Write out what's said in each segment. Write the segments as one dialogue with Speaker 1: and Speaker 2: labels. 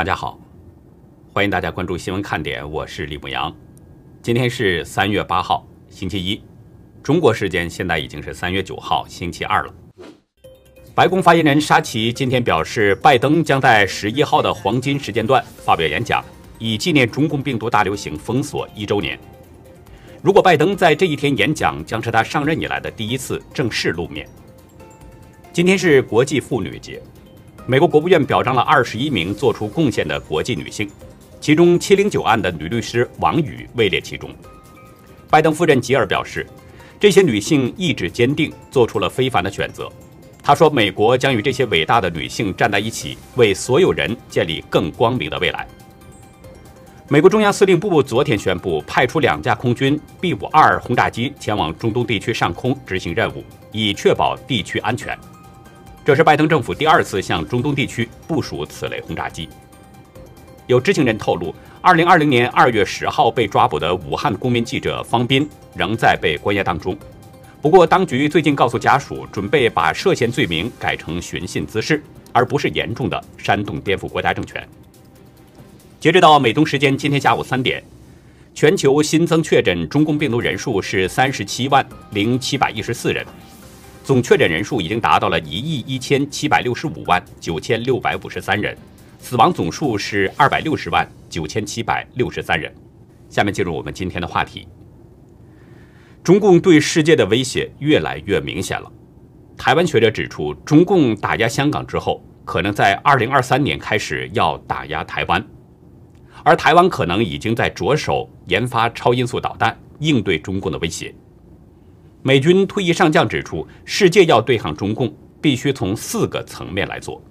Speaker 1: 大家好，欢迎大家关注新闻看点，我是李牧阳。今天是三月八号，星期一，中国时间现在已经是三月九号，星期二了。白宫发言人沙奇今天表示，拜登将在十一号的黄金时间段发表演讲，以纪念中共病毒大流行封锁一周年。如果拜登在这一天演讲，将是他上任以来的第一次正式露面。今天是国际妇女节。美国国务院表彰了二十一名做出贡献的国际女性，其中七零九案的女律师王宇位列其中。拜登夫人吉尔表示，这些女性意志坚定，做出了非凡的选择。她说：“美国将与这些伟大的女性站在一起，为所有人建立更光明的未来。”美国中央司令部昨天宣布，派出两架空军 B 五二轰炸机前往中东地区上空执行任务，以确保地区安全。这是拜登政府第二次向中东地区部署此类轰炸机。有知情人透露，2020年2月10号被抓捕的武汉公民记者方斌仍在被关押当中。不过，当局最近告诉家属，准备把涉嫌罪名改成寻衅滋事，而不是严重的煽动颠覆国家政权。截止到美东时间今天下午三点，全球新增确诊中共病毒人数是37万零714人。总确诊人数已经达到了一亿一千七百六十五万九千六百五十三人，死亡总数是二百六十万九千七百六十三人。下面进入我们今天的话题。中共对世界的威胁越来越明显了。台湾学者指出，中共打压香港之后，可能在二零二三年开始要打压台湾，而台湾可能已经在着手研发超音速导弹，应对中共的威胁。美军退役上将指出，世界要对抗中共，必须从四个层面来做。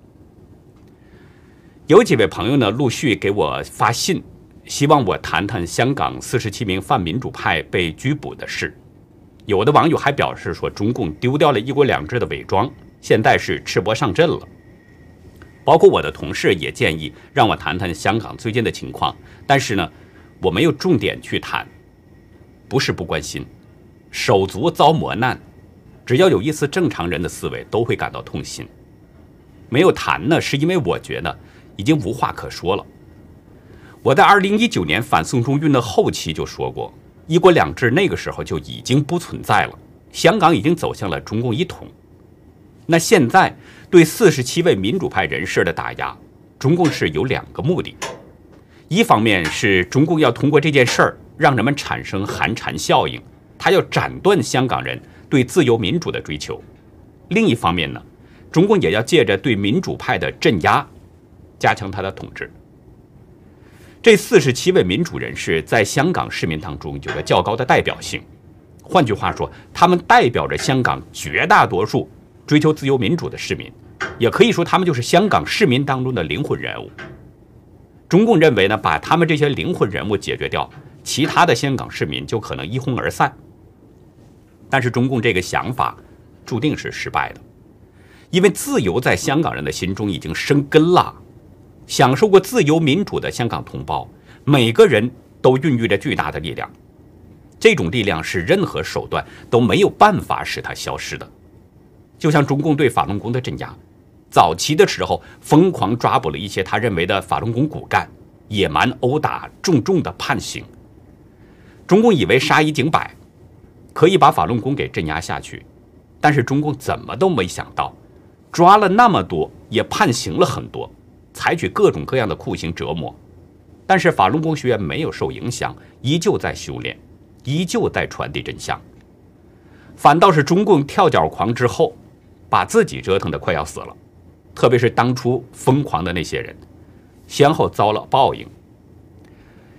Speaker 1: 有几位朋友呢，陆续给我发信，希望我谈谈香港四十七名泛民主派被拘捕的事。有的网友还表示说，中共丢掉了一国两制的伪装，现在是赤膊上阵了。包括我的同事也建议让我谈谈香港最近的情况，但是呢，我没有重点去谈，不是不关心。手足遭磨难，只要有一丝正常人的思维，都会感到痛心。没有谈呢，是因为我觉得已经无话可说了。我在二零一九年反送中运的后期就说过，一国两制那个时候就已经不存在了，香港已经走向了中共一统。那现在对四十七位民主派人士的打压，中共是有两个目的：一方面是中共要通过这件事儿让人们产生寒蝉效应。他要斩断香港人对自由民主的追求，另一方面呢，中共也要借着对民主派的镇压，加强他的统治。这四十七位民主人士在香港市民当中有着较高的代表性，换句话说，他们代表着香港绝大多数追求自由民主的市民，也可以说他们就是香港市民当中的灵魂人物。中共认为呢，把他们这些灵魂人物解决掉，其他的香港市民就可能一哄而散。但是中共这个想法注定是失败的，因为自由在香港人的心中已经生根了。享受过自由民主的香港同胞，每个人都孕育着巨大的力量，这种力量是任何手段都没有办法使它消失的。就像中共对法轮功的镇压，早期的时候疯狂抓捕了一些他认为的法轮功骨干，野蛮殴打，重重的判刑。中共以为杀一儆百。可以把法轮功给镇压下去，但是中共怎么都没想到，抓了那么多，也判刑了很多，采取各种各样的酷刑折磨，但是法轮功学员没有受影响，依旧在修炼，依旧在传递真相。反倒是中共跳脚狂之后，把自己折腾的快要死了，特别是当初疯狂的那些人，先后遭了报应。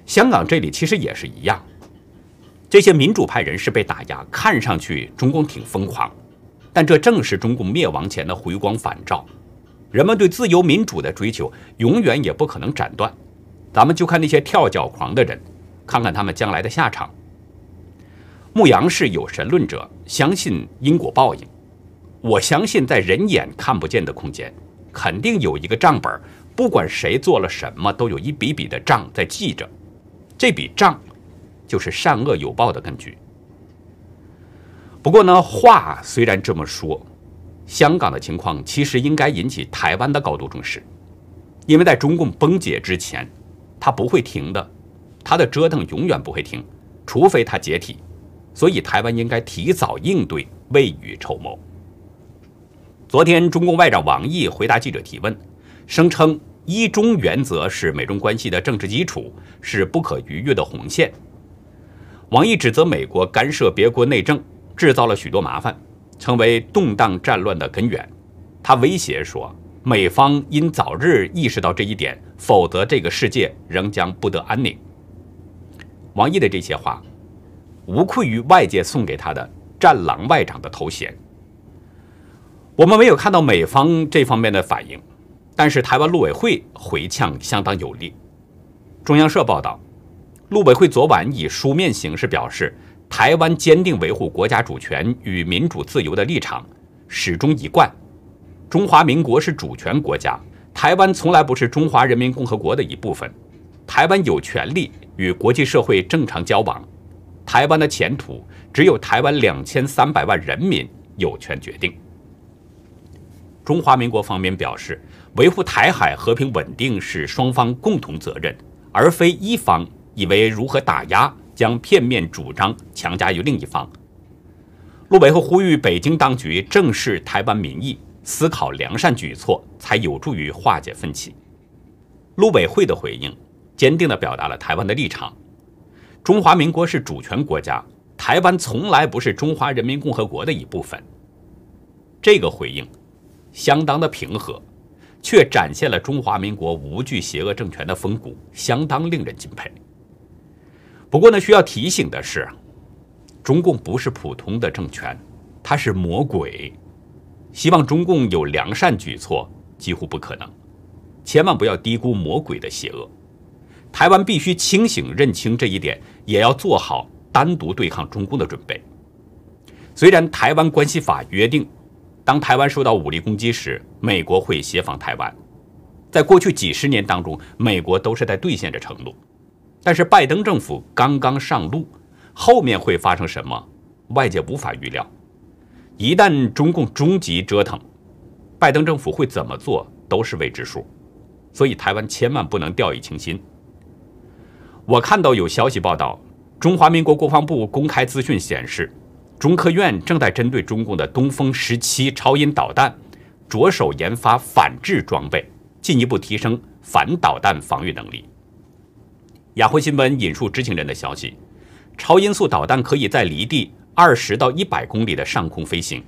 Speaker 1: 香港这里其实也是一样。这些民主派人士被打压，看上去中共挺疯狂，但这正是中共灭亡前的回光返照。人们对自由民主的追求永远也不可能斩断。咱们就看那些跳脚狂的人，看看他们将来的下场。牧羊是有神论者，相信因果报应。我相信在人眼看不见的空间，肯定有一个账本，不管谁做了什么，都有一笔笔的账在记着。这笔账。就是善恶有报的根据。不过呢，话虽然这么说，香港的情况其实应该引起台湾的高度重视，因为在中共崩解之前，他不会停的，他的折腾永远不会停，除非他解体。所以台湾应该提早应对，未雨绸缪。昨天，中共外长王毅回答记者提问，声称一中原则是美中关系的政治基础，是不可逾越的红线。王毅指责美国干涉别国内政，制造了许多麻烦，成为动荡战乱的根源。他威胁说，美方应早日意识到这一点，否则这个世界仍将不得安宁。王毅的这些话。无愧于外界送给他的“战狼外长”的头衔。我们没有看到美方这方面的反应，但是台湾陆委会回呛相当有力。中央社报道，陆委会昨晚以书面形式表示，台湾坚定维护国家主权与民主自由的立场，始终一贯。中华民国是主权国家，台湾从来不是中华人民共和国的一部分。台湾有权利与国际社会正常交往。台湾的前途只有台湾两千三百万人民有权决定。中华民国方面表示，维护台海和平稳定是双方共同责任，而非一方以为如何打压将片面主张强加于另一方。陆委会呼吁北京当局正视台湾民意，思考良善举措，才有助于化解分歧。陆委会的回应坚定地表达了台湾的立场。中华民国是主权国家，台湾从来不是中华人民共和国的一部分。这个回应相当的平和，却展现了中华民国无惧邪恶政权的风骨，相当令人敬佩。不过呢，需要提醒的是，中共不是普通的政权，它是魔鬼。希望中共有良善举措几乎不可能，千万不要低估魔鬼的邪恶。台湾必须清醒认清这一点，也要做好单独对抗中共的准备。虽然《台湾关系法》约定，当台湾受到武力攻击时，美国会协防台湾。在过去几十年当中，美国都是在兑现着承诺。但是拜登政府刚刚上路，后面会发生什么，外界无法预料。一旦中共终极折腾，拜登政府会怎么做都是未知数。所以台湾千万不能掉以轻心。我看到有消息报道，中华民国国防部公开资讯显示，中科院正在针对中共的东风十七超音导弹，着手研发反制装备，进一步提升反导弹防御能力。雅虎新闻引述知情人的消息，超音速导弹可以在离地二十到一百公里的上空飞行，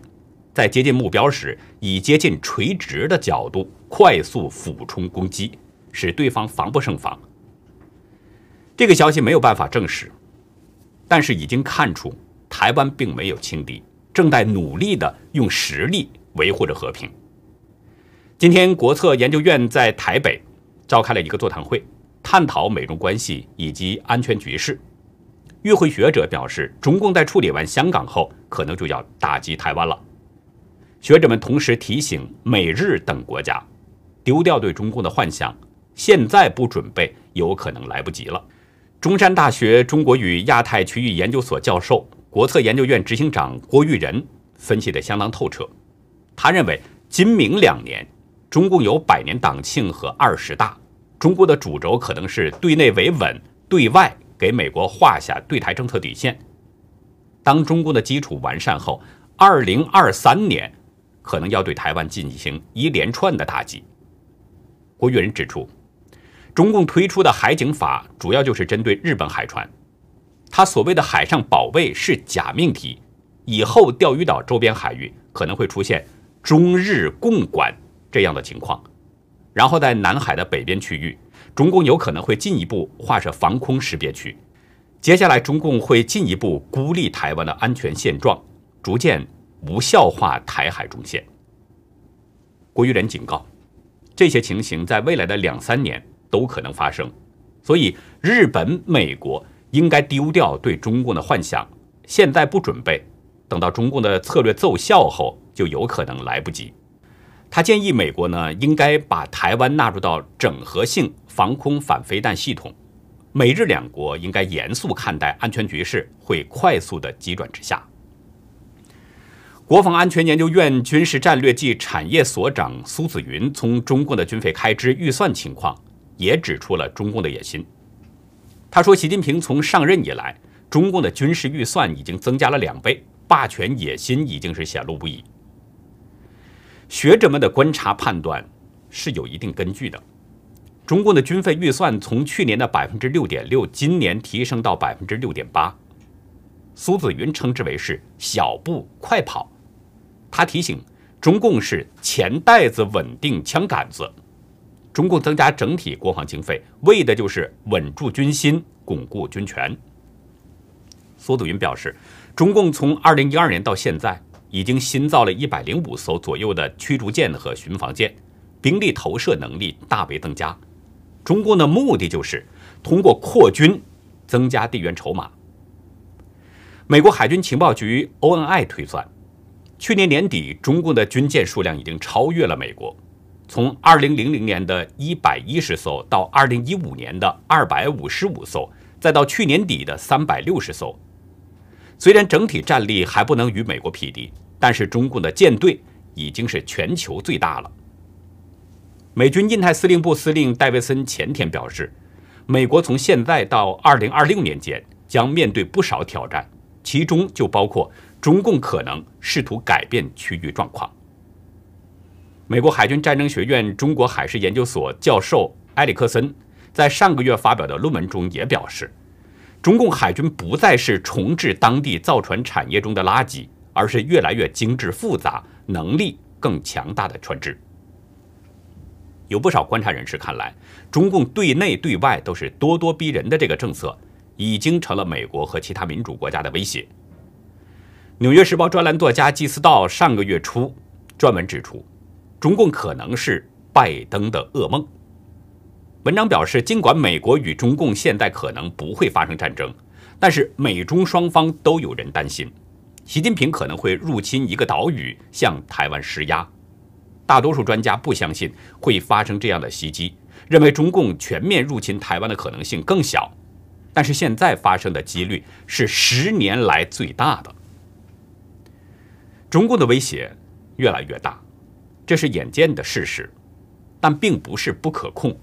Speaker 1: 在接近目标时，以接近垂直的角度快速俯冲攻击，使对方防不胜防。这个消息没有办法证实，但是已经看出台湾并没有轻敌，正在努力的用实力维护着和平。今天，国策研究院在台北召开了一个座谈会，探讨美中关系以及安全局势。与会学者表示，中共在处理完香港后，可能就要打击台湾了。学者们同时提醒美日等国家，丢掉对中共的幻想，现在不准备，有可能来不及了。中山大学中国与亚太区域研究所教授、国策研究院执行长郭玉仁分析得相当透彻。他认为，今明两年，中共有百年党庆和二十大，中国的主轴可能是对内维稳，对外给美国画下对台政策底线。当中共的基础完善后，二零二三年可能要对台湾进行一连串的打击。郭玉仁指出。中共推出的海警法主要就是针对日本海船，他所谓的海上保卫是假命题，以后钓鱼岛周边海域可能会出现中日共管这样的情况，然后在南海的北边区域，中共有可能会进一步划设防空识别区，接下来中共会进一步孤立台湾的安全现状，逐渐无效化台海中线。郭玉仁警告，这些情形在未来的两三年。都可能发生，所以日本、美国应该丢掉对中共的幻想，现在不准备，等到中共的策略奏效后，就有可能来不及。他建议美国呢，应该把台湾纳入到整合性防空反飞弹系统，美日两国应该严肃看待安全局势会快速的急转直下。国防安全研究院军事战略暨产业所长苏子云从中共的军费开支预算情况，也指出了中共的野心。他说，习近平从上任以来，中共的军事预算已经增加了两倍，霸权野心已经是显露不已。学者们的观察判断是有一定根据的。中共的军费预算从去年的百分之六点六，今年提升到百分之六点八。苏子云称之为是小步快跑。他提醒，中共是钱袋子稳定枪杆子，中共增加整体国防经费，为的就是稳住军心，巩固军权。苏子云表示，中共从二零一二年到现在，已经新造了一百零五艘左右的驱逐舰和巡防舰，兵力投射能力大为增加。中共的目的就是通过扩军增加地缘筹码。美国海军情报局 ONI 推算，去年年底中共的军舰数量已经超越了美国，从2000年的一百一十艘到2015年的二百五十五艘，再到去年底的三百六十艘。虽然整体战力还不能与美国匹敌，但是中共的舰队已经是全球最大了。美军印太司令部司令戴维森前天表示，美国从现在到二零二六年间将面对不少挑战，其中就包括中共可能试图改变区域状况。美国海军战争学院中国海事研究所教授埃里克森在上个月发表的论文中也表示，中共海军不再是重置当地造船产业中的垃圾，而是越来越精致复杂、能力更强大的船只。有不少观察人士看来，中共对内对外都是咄咄逼人的这个政策，已经成了美国和其他民主国家的威胁。《纽约时报》专栏作家季思道上个月初专门指出，中共可能是拜登的噩梦。文章表示，尽管美国与中共现在可能不会发生战争，但是美中双方都有人担心，习近平可能会入侵一个岛屿，向台湾施压。大多数专家不相信会发生这样的袭击，认为中共全面入侵台湾的可能性更小。但是现在发生的几率是十年来最大的。中共的威胁越来越大，这是眼见的事实，但并不是不可控。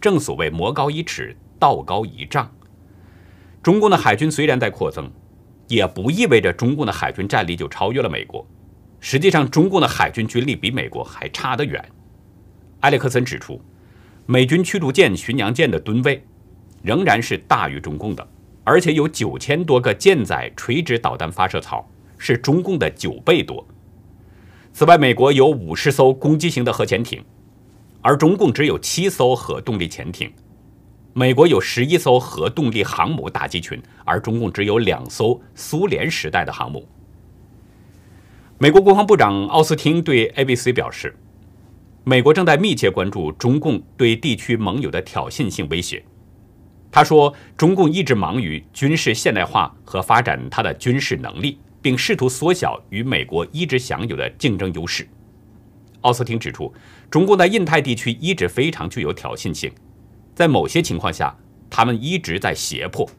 Speaker 1: 正所谓魔高一尺，道高一丈。中共的海军虽然在扩增，也不意味着中共的海军战力就超越了美国。实际上，中共的海军军力比美国还差得远。埃里克森指出，美军驱逐舰、巡洋舰的吨位仍然是大于中共的，而且有九千多个舰载垂直导弹发射槽，是中共的九倍多。此外，美国有五十艘攻击型的核潜艇，而中共只有七艘核动力潜艇；美国有十一艘核动力航母打击群，而中共只有两艘苏联时代的航母。美国国防部长奥斯汀对 ABC 表示，美国正在密切关注中共对地区盟友的挑衅性威胁。他说，中共一直忙于军事现代化和发展它的军事能力，并试图缩小与美国一直享有的竞争优势。奥斯汀指出，中共在印太地区一直非常具有挑衅性，在某些情况下，他们一直在胁迫，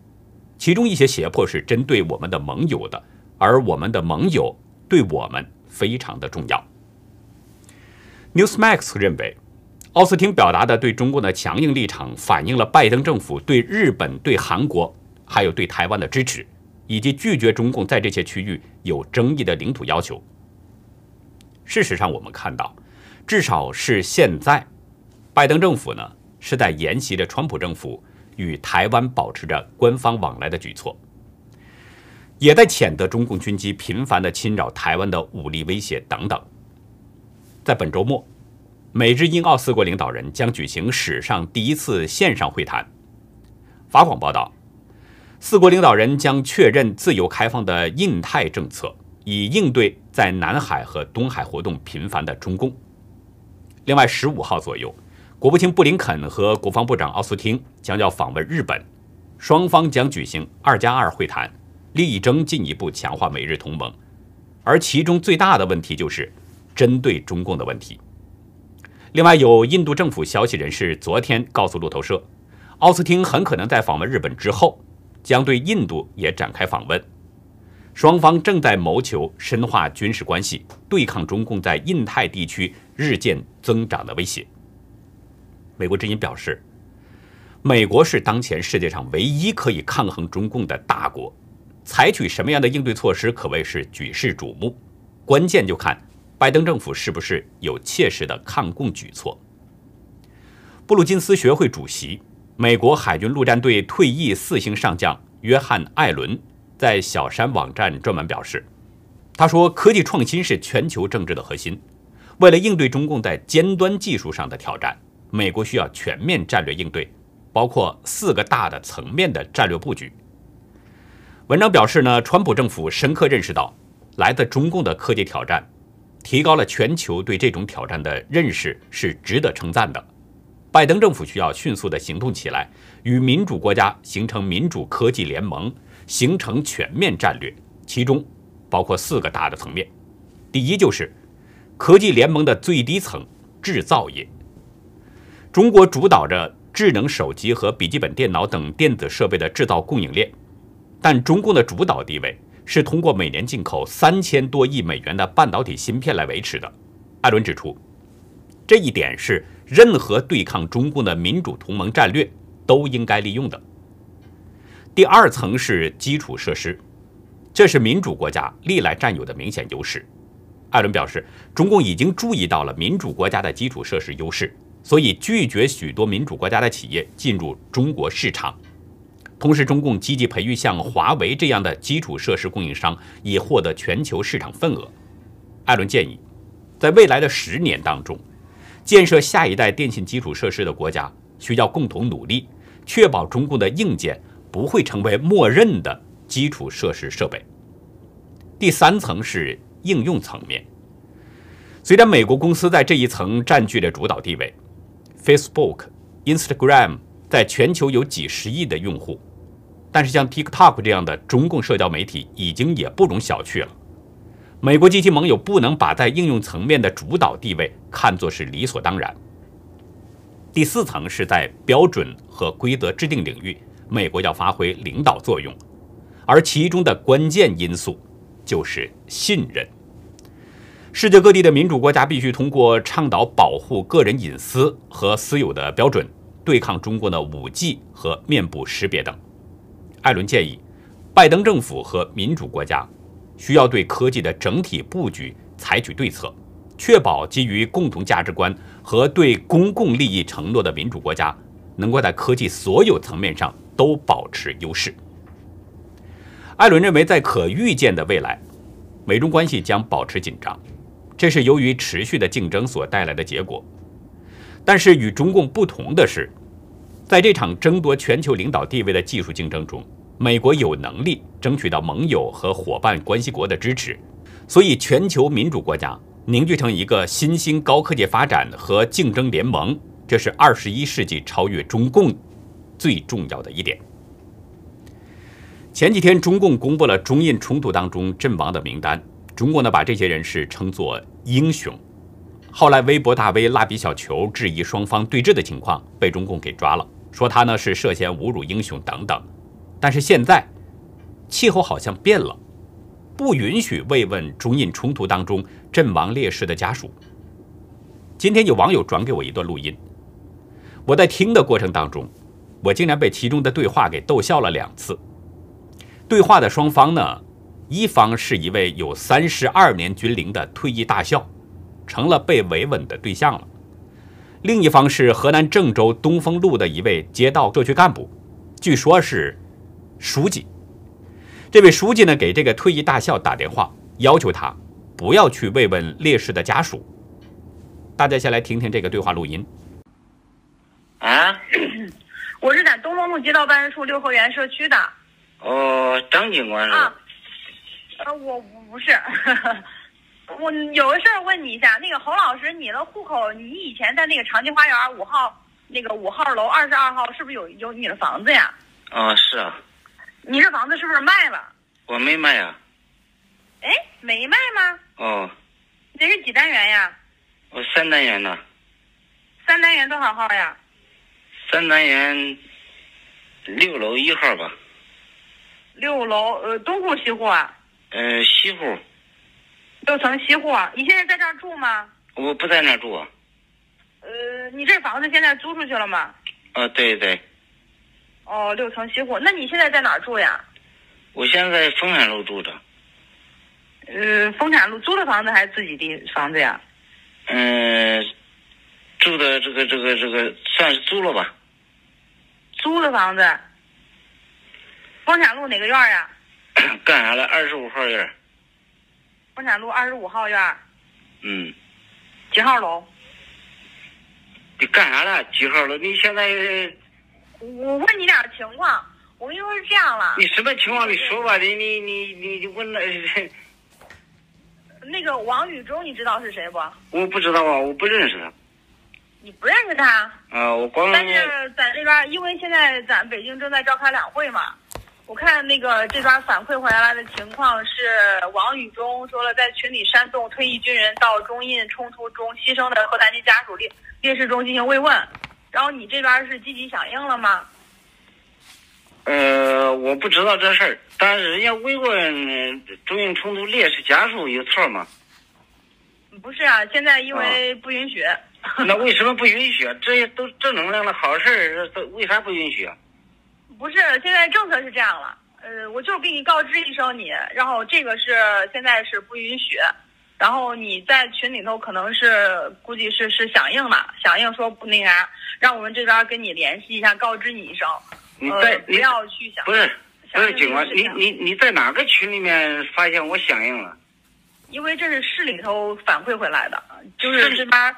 Speaker 1: 其中一些胁迫是针对我们的盟友的，而我们的盟友。对我们非常的重要。Newsmax 认为，奥斯汀表达的对中共的强硬立场，反映了拜登政府对日本、对韩国还有对台湾的支持，以及拒绝中共在这些区域有争议的领土要求。事实上，我们看到，至少是现在，拜登政府呢是在沿袭着川普政府与台湾保持着官方往来的举措。也在谴责中共军机频繁的侵扰台湾的武力威胁等等。在本周末，美日英澳四国领导人将举行史上第一次线上会谈。法广报道，四国领导人将确认自由开放的印太政策，以应对在南海和东海活动频繁的中共。另外，十五号左右，国务卿布林肯和国防部长奥斯汀将要访问日本，双方将举行二加二会谈。力争进一步强化美日同盟，而其中最大的问题就是针对中共的问题。另外，有印度政府消息人士昨天告诉路透社，奥斯汀很可能在访问日本之后，将对印度也展开访问。双方正在谋求深化军事关系，对抗中共在印太地区日渐增长的威胁。美国之音表示，美国是当前世界上唯一可以抗衡中共的大国，采取什么样的应对措施可谓是举世瞩目，关键就看拜登政府是不是有切实的抗共举措。布鲁金斯学会主席、美国海军陆战队退役四星上将约翰·艾伦在小山网站专门表示：“他说，科技创新是全球政治的核心。为了应对中共在尖端技术上的挑战，美国需要全面战略应对，包括四个大的层面的战略布局。”文章表示呢，川普政府深刻认识到来自中共的科技挑战，提高了全球对这种挑战的认识，是值得称赞的。拜登政府需要迅速的行动起来，与民主国家形成民主科技联盟，形成全面战略，其中包括四个大的层面。第一就是科技联盟的最低层制造业。中国主导着智能手机和笔记本电脑等电子设备的制造供应链，但中共的主导地位是通过每年进口三千多亿美元的半导体芯片来维持的。艾伦指出，这一点是。任何对抗中共的民主同盟战略都应该利用的。第二层是基础设施，这是民主国家历来占有的明显优势。艾伦表示，中共已经注意到了民主国家的基础设施优势，所以拒绝许多民主国家的企业进入中国市场。同时，中共积极培育像华为这样的基础设施供应商，以获得全球市场份额。艾伦建议，在未来的十年当中。建设下一代电信基础设施的国家需要共同努力，确保中共的硬件不会成为默认的基础设施设备。第三层是应用层面。虽然美国公司在这一层占据着主导地位，Facebook、Instagram 在全球有几十亿的用户，但是像 TikTok 这样的中共社交媒体已经也不容小觑了。美国及其盟友不能把在应用层面的主导地位看作是理所当然。第四层是在标准和规则制定领域，美国要发挥领导作用，而其中的关键因素就是信任。世界各地的民主国家必须通过倡导保护个人隐私和私有的标准，对抗中国的五 G 和面部识别等。艾伦建议，拜登政府和民主国家。需要对科技的整体布局采取对策，确保基于共同价值观和对公共利益承诺的民主国家能够在科技所有层面上都保持优势。艾伦认为，在可预见的未来，美中关系将保持紧张，这是由于持续的竞争所带来的结果。但是与中共不同的是，在这场争夺全球领导地位的技术竞争中。美国有能力争取到盟友和伙伴关系国的支持，所以全球民主国家凝聚成一个新兴高科技发展和竞争联盟，这是二十一世纪超越中共最重要的一点。前几天，中共公布了中印冲突当中阵亡的名单，中国呢把这些人士称作英雄。后来，微博大 V 蜡笔小球质疑双方对峙的情况，被中共给抓了，说他呢是涉嫌侮辱英雄等等。但是现在，气候好像变了，不允许慰问中印冲突当中阵亡烈士的家属。今天有网友转给我一段录音，我在听的过程当中，我竟然被其中的对话给逗笑了两次。对话的双方呢，一方是一位有三十二年军龄的退役大校，成了被维稳的对象了；另一方是河南郑州东风路的一位街道社区干部，据说是。书记，这位书记呢，给这个退役大校打电话，要求他不要去慰问烈士的家属。大家先来听听这个对话录音。
Speaker 2: 啊，
Speaker 3: 我是在东风路街道办事处六合园社区的。
Speaker 2: 哦，张警官是？
Speaker 3: 啊，呃，我不是，我有个事儿问你一下，那个侯老师，你的户口，你以前在那个长青花园五号那个五号楼二十二号，是不是有有你的房子呀？
Speaker 2: 啊，是啊。
Speaker 3: 你这房子是不是卖了？
Speaker 2: 我没卖呀。
Speaker 3: 哎，没卖吗？
Speaker 2: 哦。
Speaker 3: 这是几单元呀？
Speaker 2: 我三单元的。
Speaker 3: 三单元多少号呀？
Speaker 2: 三单元六楼一号吧。
Speaker 3: 六楼，呃，东户西户啊？
Speaker 2: 呃，西户，
Speaker 3: 六层西户。你现在在这儿住吗？
Speaker 2: 我不在那儿住。
Speaker 3: 呃，你这房子现在租出去了吗？
Speaker 2: 啊，对对，
Speaker 3: 哦，六层西户。那你现在在哪儿住呀？
Speaker 2: 我现在在丰产路住着。
Speaker 3: 呃，丰产路租的房子还是自己的房子呀？
Speaker 2: 嗯、住的这个这个这个算是租了吧？
Speaker 3: 租的房子。丰产路哪个院儿呀？
Speaker 2: 干啥了？二十五号院儿。
Speaker 3: 丰产路二十五号院儿，
Speaker 2: 嗯，
Speaker 3: 几号楼？
Speaker 2: 你干啥了？几号楼？你现在
Speaker 3: 我问你点儿情况。我跟你说是这样了，
Speaker 2: 你什么情况？你说吧。你你你你你问了，
Speaker 3: 那个王宇中你知道是谁不？
Speaker 2: 我不知道啊，我不认识他。
Speaker 3: 你不认识他？
Speaker 2: 啊，我光
Speaker 3: 但是在那边，因为现在咱北京正在召开两会嘛，我看那个这边反馈回来的情况是，王宇中说了在群里煽动退役军人到中印冲突中牺牲的核残疾家属烈烈士中进行慰问，然后你这边是积极响应了吗？
Speaker 2: 呃，我不知道这事儿，但是人家慰问呃中印冲突烈士家属有错吗？
Speaker 3: 不是啊，现在因为不允许。
Speaker 2: 那为什么不允许啊？这些都正能量的好事为啥不允许啊？
Speaker 3: 不是，现在政策是这样了，呃，我就是给你告知一声你，然后这个是现在是不允许，然后你在群里头可能是估计是是响应了，响应说不那啥，让我们这边跟你联系一下，告知你一声，呃，
Speaker 2: 你在你
Speaker 3: 不要去想
Speaker 2: 不是不是警官，你你你在哪个群里面发现我响应了？
Speaker 3: 因为这是市里头反馈回来的，就是这边。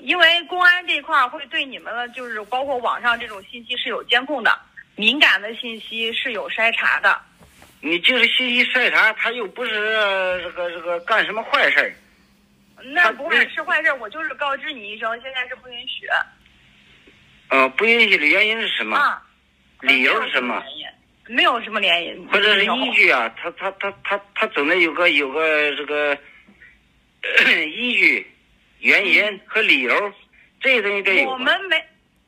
Speaker 3: 因为公安这块儿会对你们的，就是包括网上这种信息是有监控的，敏感的信息是有筛查的。
Speaker 2: 你就是信息筛查，他又不是呃这个这个干什么坏事儿。
Speaker 3: 那不会是坏事，我就是告知你一声，现在是不允许
Speaker 2: 呃，不允许的原因是什么？
Speaker 3: 啊。
Speaker 2: 理由是什么？
Speaker 3: 没有什么原因，
Speaker 2: 或者是依据啊？他他他他他总得有个有个这个 依据、原因和理由，这些东西得有。
Speaker 3: 我们没，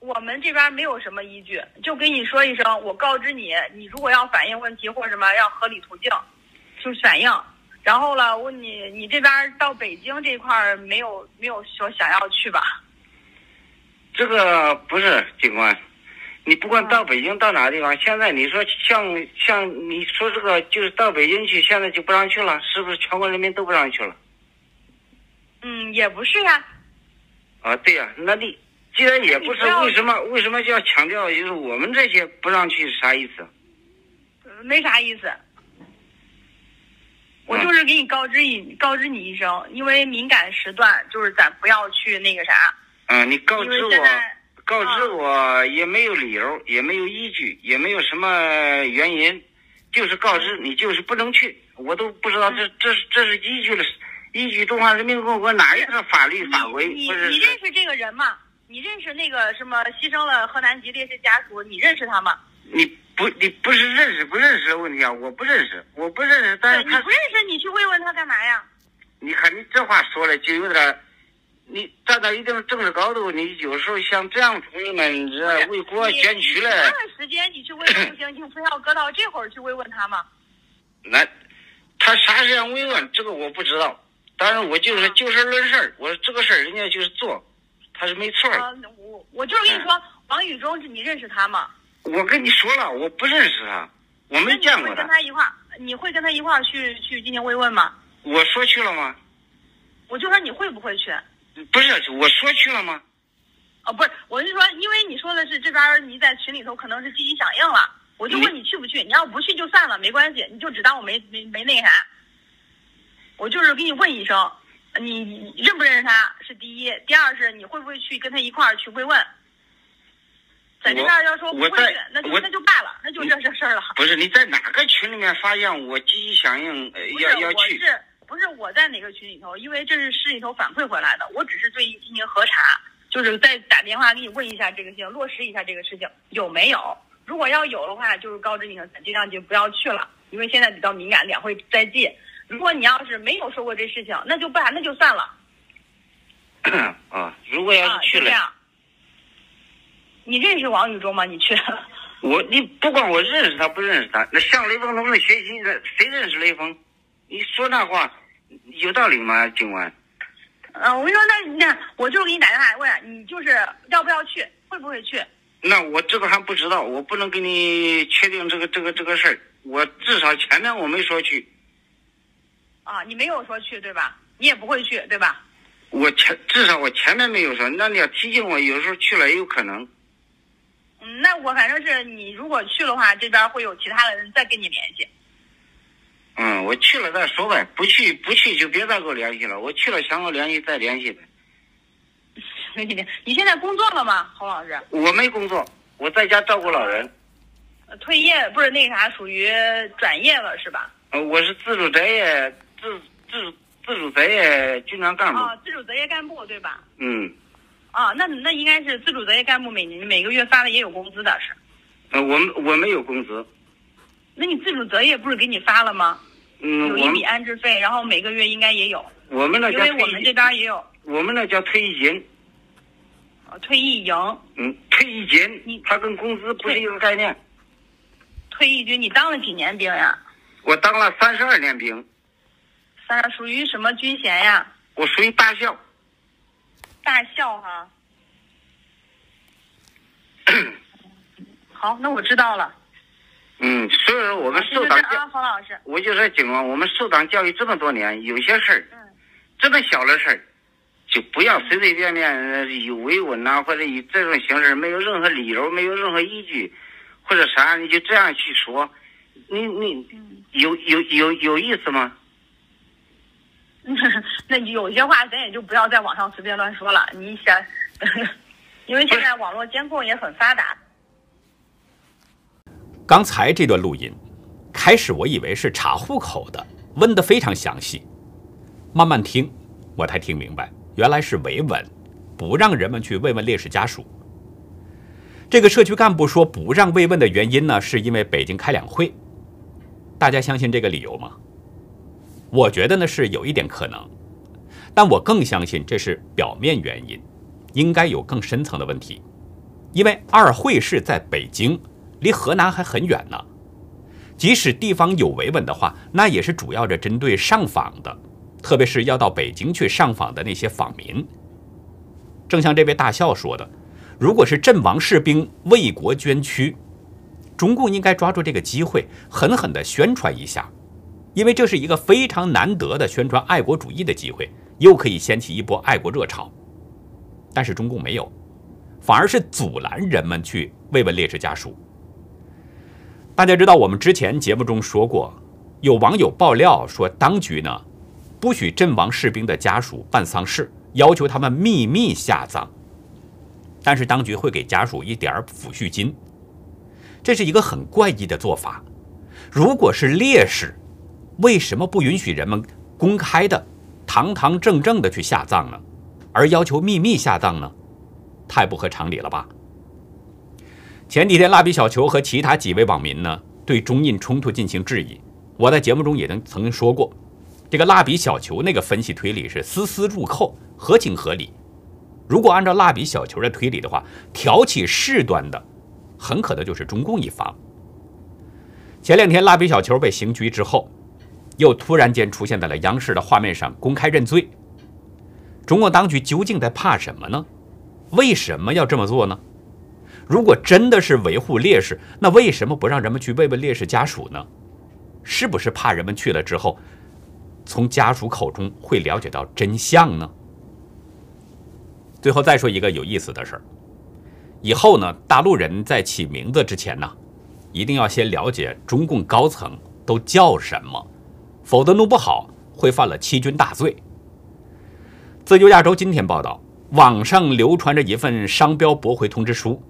Speaker 3: 我们这边没有什么依据，就跟你说一声，我告知你，你如果要反映问题或者什么，要合理途径，就反映。然后了，问你，你这边到北京这块儿没有没有说想要去吧？
Speaker 2: 这个不是警官，你不管到北京到哪个地方，现在你说像像你说这个就是到北京去，现在就不让去了，是不是全国人民都不让去了？
Speaker 3: 嗯，也不是呀。
Speaker 2: 啊，对呀、那你既然也不是，
Speaker 3: 不
Speaker 2: 为什么为什么就要强调就是我们这些不让去是啥意思？
Speaker 3: 呃没啥意思。我就是给你告知一告知你一声，因为敏感时段，就是咱不要去那个啥。
Speaker 2: 嗯、你告知我，告知
Speaker 3: 啊
Speaker 2: 我也没有理由，也没有依据，也没有什么原因，就是告知你就是不能去，我都不知道这这是这是依据了依据中华人民共和国哪一个法律法规
Speaker 3: 你你认识这个人吗？你认识那个什么牺牲了河南籍烈士家属？你认识他吗？
Speaker 2: 你不你不是认识不认识的问题啊？我不认识，我不认识，但，是
Speaker 3: 你不认识，你去慰问他干嘛呀？
Speaker 2: 你看你这话说的就有点，你站到一定政治高度，你有时候像这样同志们这为国
Speaker 3: 你
Speaker 2: 捐躯
Speaker 3: 你
Speaker 2: 了，
Speaker 3: 同样时间你去慰问不行，你非要搁到这会儿去慰问他吗？
Speaker 2: 那他啥时间慰问这个我不知道，但是我就是
Speaker 3: 啊
Speaker 2: 就事论事儿，我说这个事儿人家就是做，他是没错
Speaker 3: 我我就是跟你说，王宇中，你认识他吗？
Speaker 2: 我跟你说了，我不认识他，我没
Speaker 3: 那你会
Speaker 2: 见过他。
Speaker 3: 跟他一块儿，你会跟他一块儿去去进行慰问吗？
Speaker 2: 我说去了吗？
Speaker 3: 我就说你会不会去？
Speaker 2: 不是，我说去了吗？
Speaker 3: 哦，不是，我是说，因为你说的是这边你在群里头可能是积极响应了，我就问你去不去。你要不去就算了，没关系，你就只当我没没没那个啥。我就是给你问一声，你你认不认识他是第一，第二是你会不会去跟他一块儿去慰问。在这边儿要说不会那就那就罢了，那就这这事儿了。
Speaker 2: 不是，你在哪个群里面发现我积极响应，要要去？
Speaker 3: 我是不是我在哪个群里头？因为这是市里头反馈回来的，我只是对进行核查，就是再打电话给你问一下这个事情，落实一下这个事情有没有。如果要有的话，就是告知你咱尽量就不要去了，因为现在比较敏感，两会在即。如果你要是没有说过这事情，那就不然那就算了
Speaker 2: 啊，如果要
Speaker 3: 啊，
Speaker 2: 是去了，
Speaker 3: 就这样。你认识王宇中吗？你去？
Speaker 2: 我你不管我认识他不认识他，那向雷锋同志学习的，谁认识雷锋？你说那话有道理吗，警官？
Speaker 3: 嗯，我跟你说，那那，我就给你打电话问你，就是要不要去，会不会去？
Speaker 2: 那我这个还不知道，我不能给你确定这个这个这个事儿。我至少前面我没说去，
Speaker 3: 啊，你没有说去对吧？你也不会去对吧？
Speaker 2: 我前至少我前面没有说。那你要提醒我，有时候去了也有可能。
Speaker 3: 嗯，那我反正是你如果去的话，这边会有其他的人再跟你联系。
Speaker 2: 嗯，我去了再说呗，不去不去就别再给我联系了。我去了想跟我联系再联系呗。
Speaker 3: 你你现在工作了吗，侯老师？
Speaker 2: 我没工作，我在家照顾老人。
Speaker 3: 呃退业不是那啥，属于转业了是吧？
Speaker 2: 呃，我是自主择业自自自主择业军团干部。
Speaker 3: 啊，自主择业干部对吧？
Speaker 2: 嗯，
Speaker 3: 啊，那那应该是自主择业干部每年每个月发的也有工资的是。
Speaker 2: 呃，我们我没有工资。
Speaker 3: 那你自主择业不是给你发了吗？
Speaker 2: 嗯，
Speaker 3: 有一笔安置费，然后每个月应该也有，
Speaker 2: 我们那叫退
Speaker 3: 因为我们这边也有
Speaker 2: 我们那叫退役金。
Speaker 3: 呃退役营、
Speaker 2: 嗯，退役金
Speaker 3: 你，
Speaker 2: 它跟工资不是一个概念。
Speaker 3: 退役军。你当了几年兵呀？
Speaker 2: 我当了三十二年兵，
Speaker 3: 三属于什么军衔呀？
Speaker 2: 我属于大校。
Speaker 3: 大校哈。好，那我知道了。
Speaker 2: 嗯，所以说我们受党
Speaker 3: 啊，侯老师。
Speaker 2: 我就说警官，我们受党教育这么多年，有些事儿
Speaker 3: 嗯，
Speaker 2: 这么小的事儿，就不要随随便便呃以维稳呐、或者以这种形式，没有任何理由，没有任何依据，或者啥，你就这样去说，你你
Speaker 3: 嗯，
Speaker 2: 有有有有意思吗？
Speaker 3: 那有些话咱也就不要在网上随便乱说了。你想，因为现在网络监控也很发达。
Speaker 1: 刚才这段录音，开始我以为是查户口的，问的非常详细。慢慢听，我才听明白，原来是维稳，不让人们去慰问烈士家属。这个社区干部说不让慰问的原因呢，是因为北京开两会。大家相信这个理由吗？我觉得呢是有一点可能，但我更相信这是表面原因，应该有更深层的问题。因为二会是在北京，离河南还很远呢。即使地方有维稳的话，那也是主要着针对上访的，特别是要到北京去上访的那些访民。正像这位大校说的，如果是阵亡士兵为国捐躯，中共应该抓住这个机会，狠狠地宣传一下，因为这是一个非常难得的宣传爱国主义的机会，又可以掀起一波爱国热潮。但是中共没有，反而是阻拦人们去慰问烈士家属。大家知道，我们之前节目中说过，有网友爆料说，当局呢不许阵亡士兵的家属办丧事，要求他们秘密下葬，但是当局会给家属一点儿抚恤金，这是一个很怪异的做法。如果是烈士，为什么不允许人们公开的、堂堂正正的去下葬呢？而要求秘密下葬呢？太不合常理了吧？前几天，蜡笔小球和其他几位网民呢对中印冲突进行质疑。我在节目中也曾曾经说过，这个蜡笔小球那个分析推理是丝丝入扣，合情合理。如果按照蜡笔小球的推理的话，挑起事端的很可能就是中共一方。前两天，蜡笔小球被刑拘之后，又突然间出现在了央视的画面上，公开认罪。中国当局究竟在怕什么呢？为什么要这么做呢？如果真的是维护烈士，那为什么不让人们去慰问烈士家属呢？是不是怕人们去了之后，从家属口中会了解到真相呢？最后再说一个有意思的事儿，以后呢，大陆人在起名字之前呢，一定要先了解中共高层都叫什么，否则弄不好会犯了欺君大罪。自由亚洲今天报道，网上流传着一份商标驳回通知书。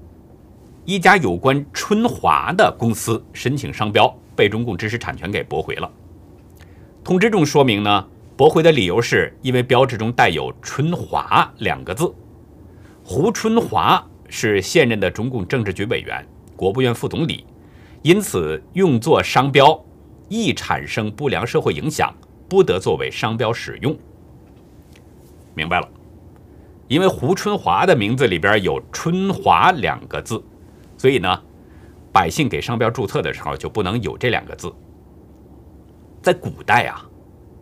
Speaker 1: 一家有关春华的公司申请商标被中共知识产权给驳回了。通知中说明呢，驳回的理由是因为标志中带有“春华”两个字。胡春华是现任的中共政治局委员、国务院副总理，因此用作商标易产生不良社会影响，不得作为商标使用。明白了，因为胡春华的名字里边有“春华”两个字。所以呢，百姓给商标注册的时候就不能有这两个字。在古代啊，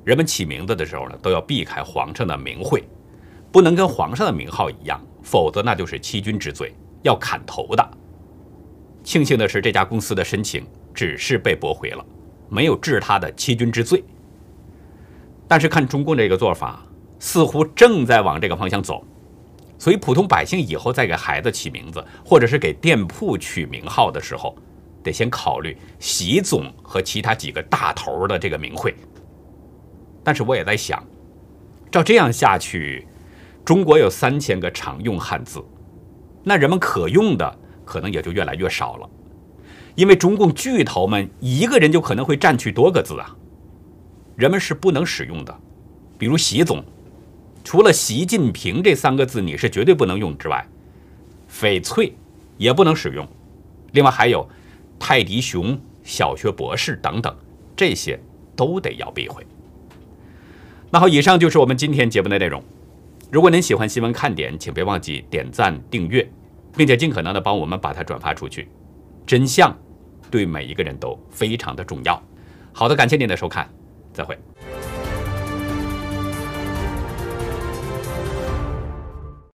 Speaker 1: 人们起名字的时候呢，都要避开皇上的名讳，不能跟皇上的名号一样，否则那就是欺君之罪，要砍头的。庆幸的是，这家公司的申请只是被驳回了，没有治他的欺君之罪。但是看中共这个做法，似乎正在往这个方向走，所以普通百姓以后再给孩子起名字，或者是给店铺取名号的时候，得先考虑习总和其他几个大头的这个名讳。但是我也在想，照这样下去，中国有三千个常用汉字，那人们可用的可能也就越来越少了，因为中共巨头们一个人就可能会占据多个字啊，人们是不能使用的。比如习总，除了习近平这三个字你是绝对不能用之外，翡翠也不能使用，另外还有泰迪熊、小学博士等等，这些都得要避讳。那好，以上就是我们今天节目的内容。如果您喜欢新闻看点，请别忘记点赞、订阅，并且尽可能的帮我们把它转发出去。真相对每一个人都非常的重要。好的，感谢您的收看，再会。